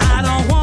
I don't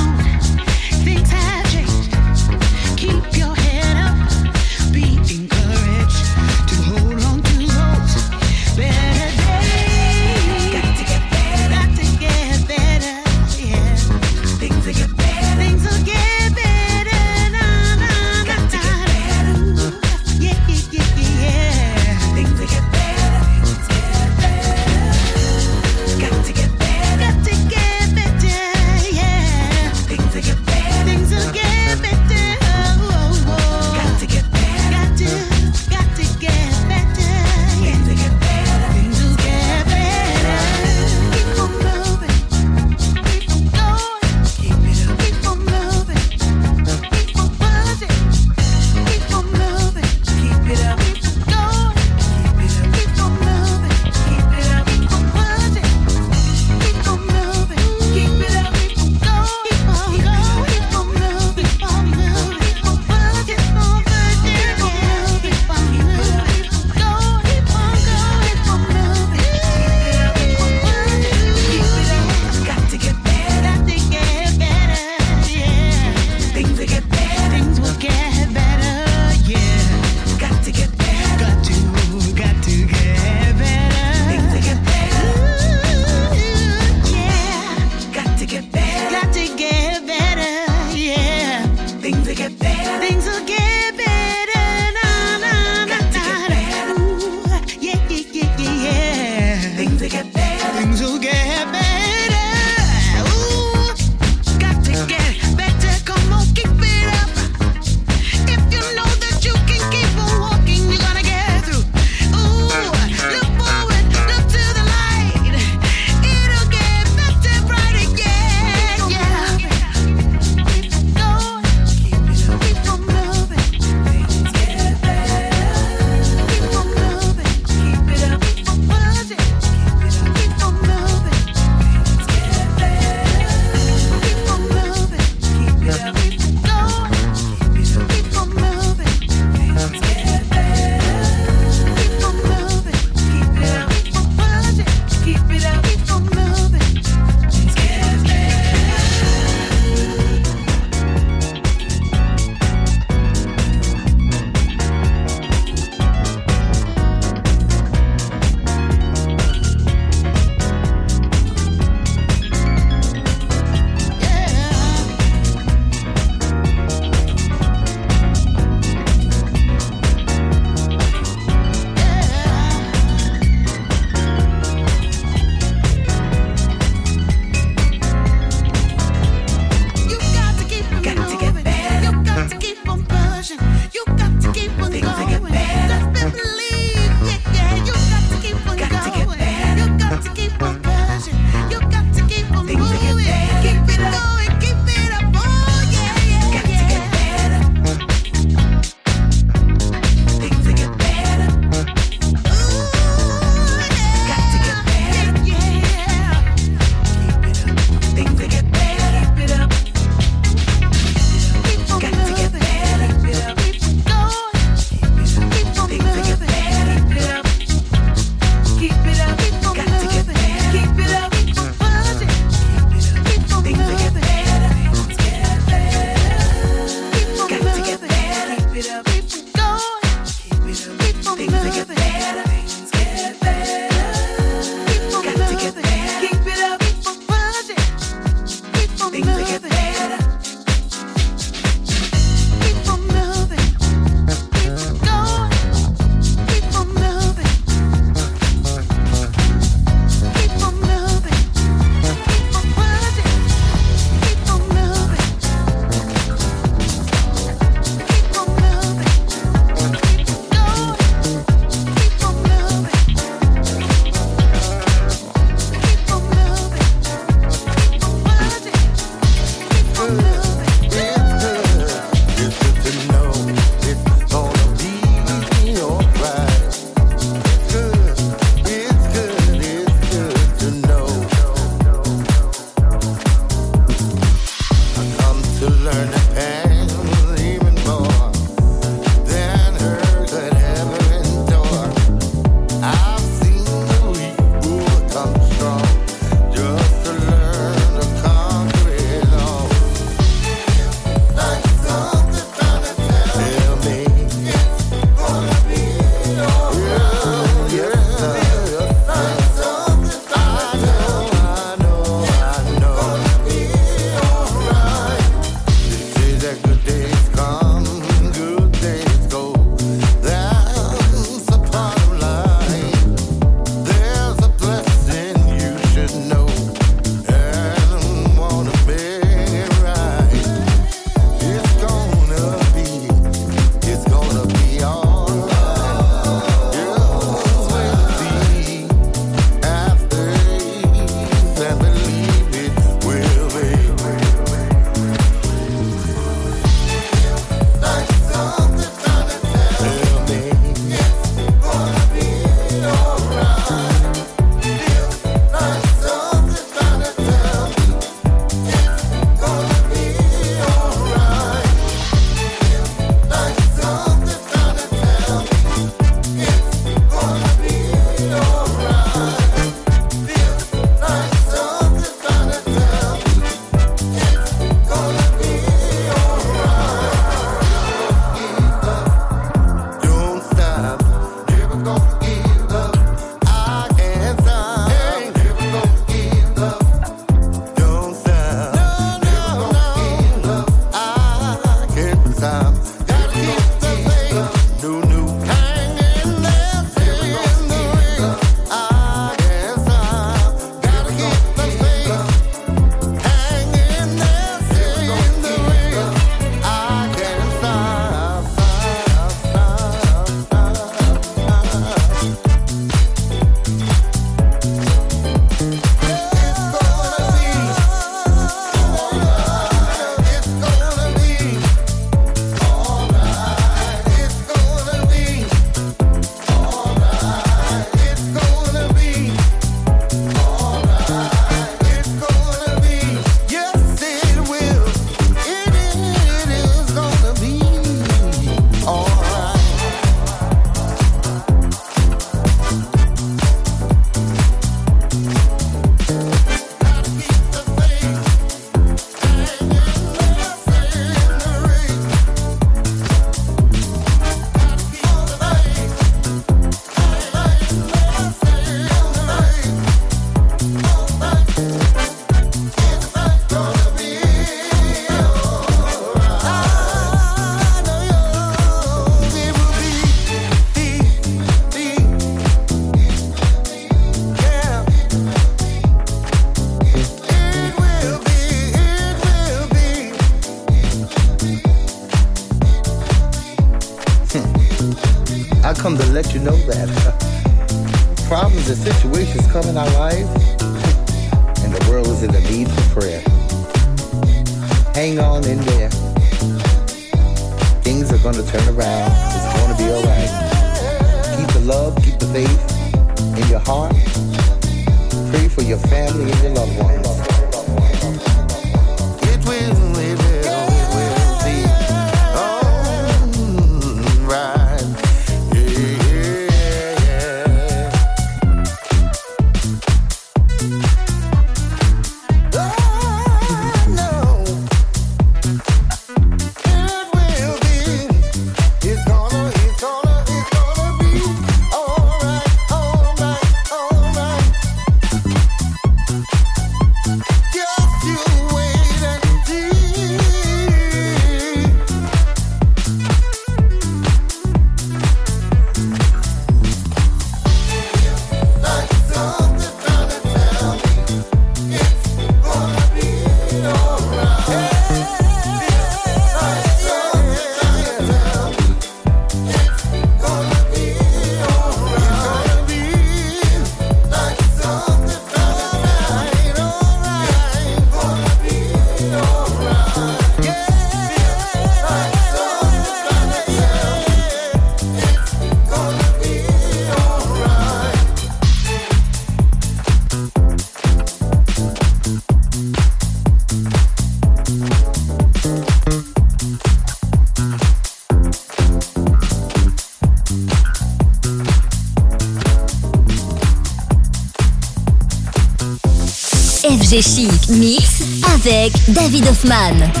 FG Chic Mix avec David Hoffman.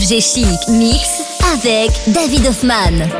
FG Chic Mix avec David Hoffman.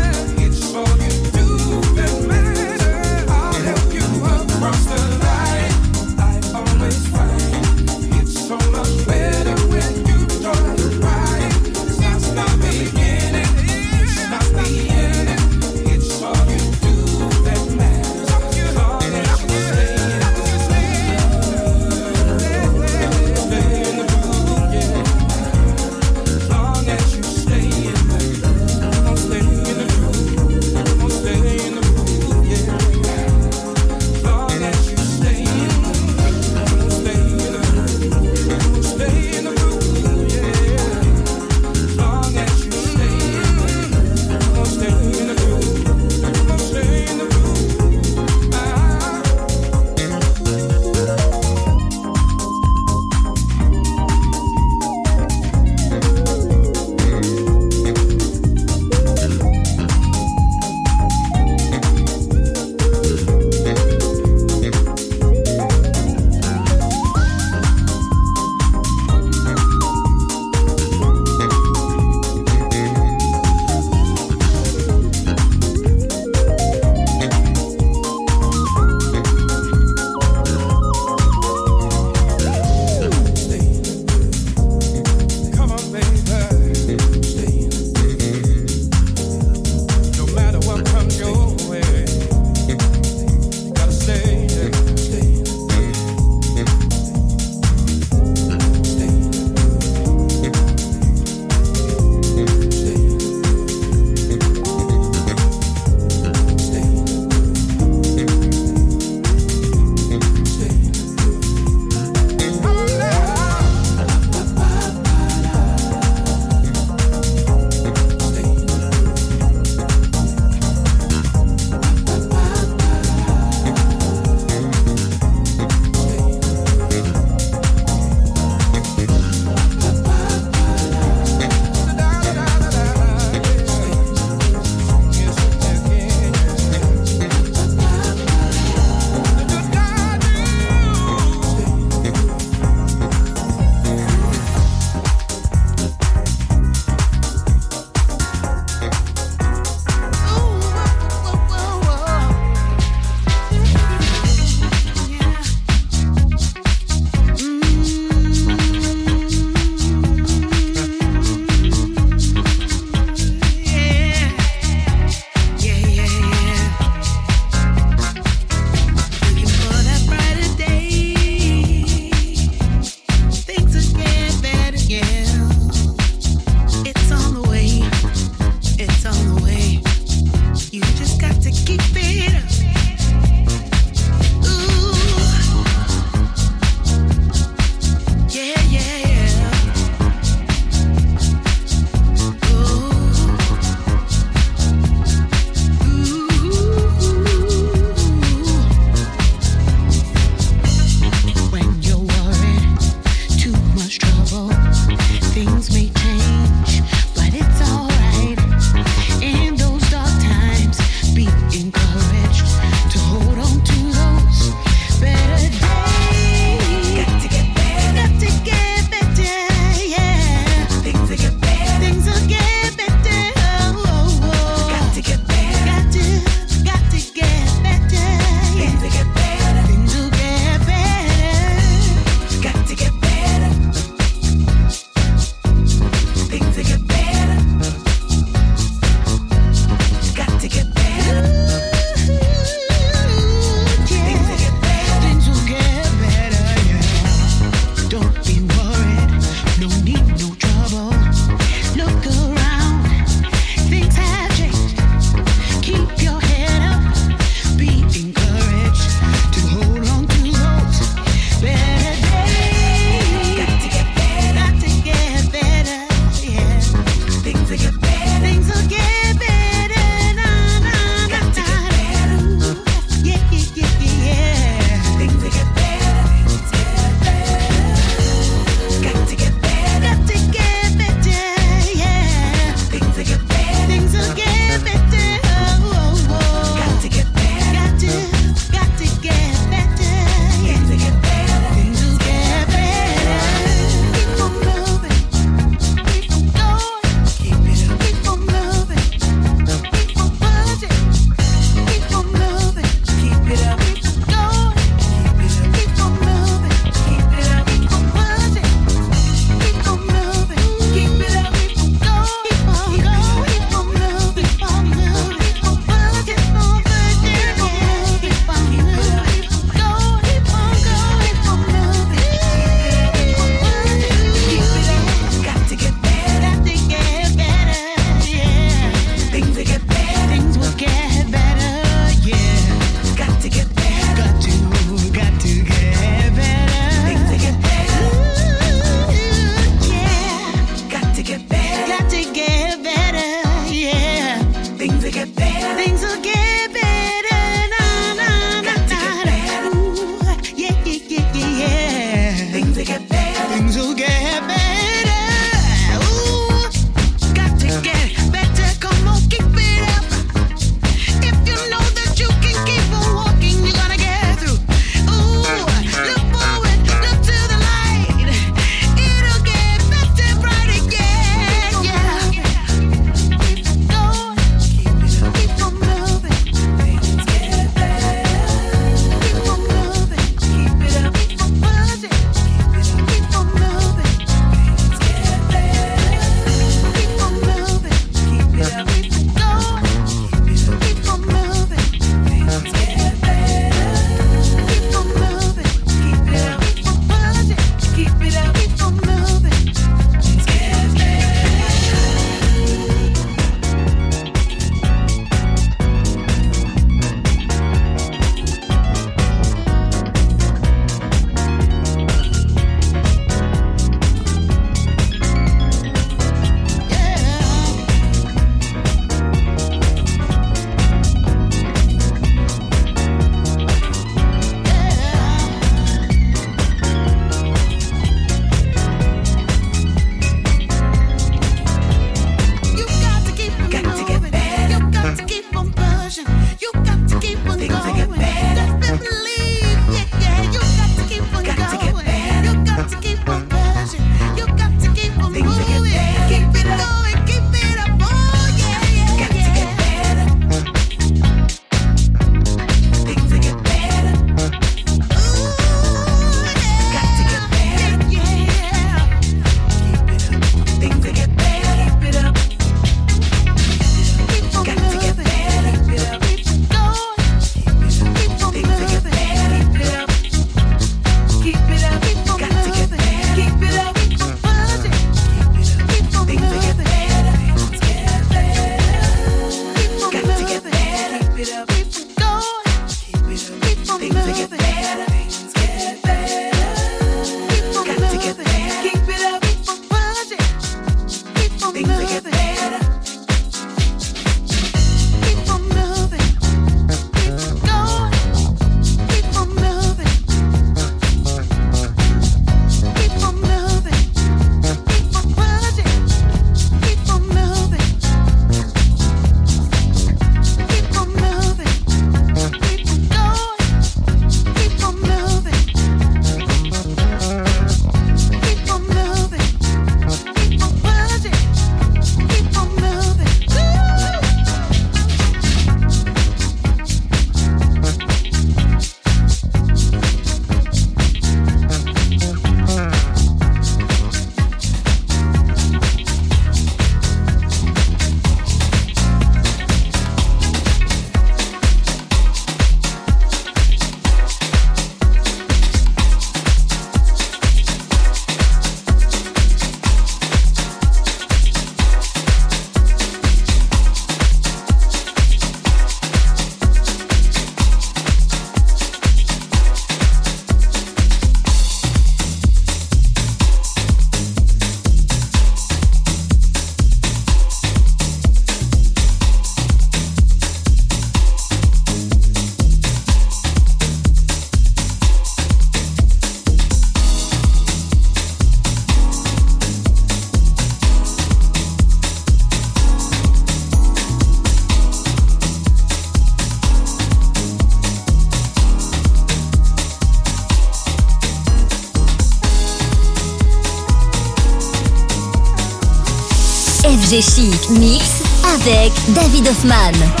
FG Chic Mix avec David Hoffman.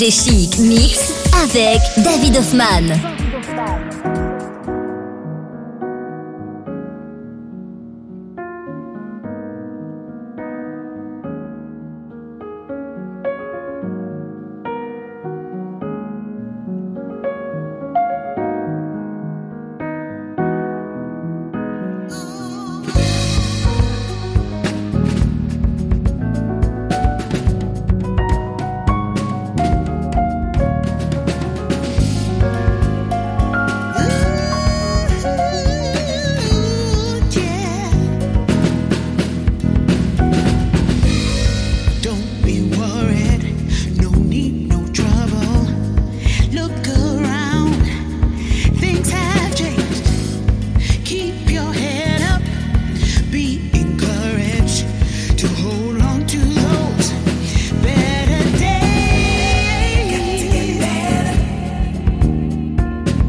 FG Chic Mix avec David Hoffman.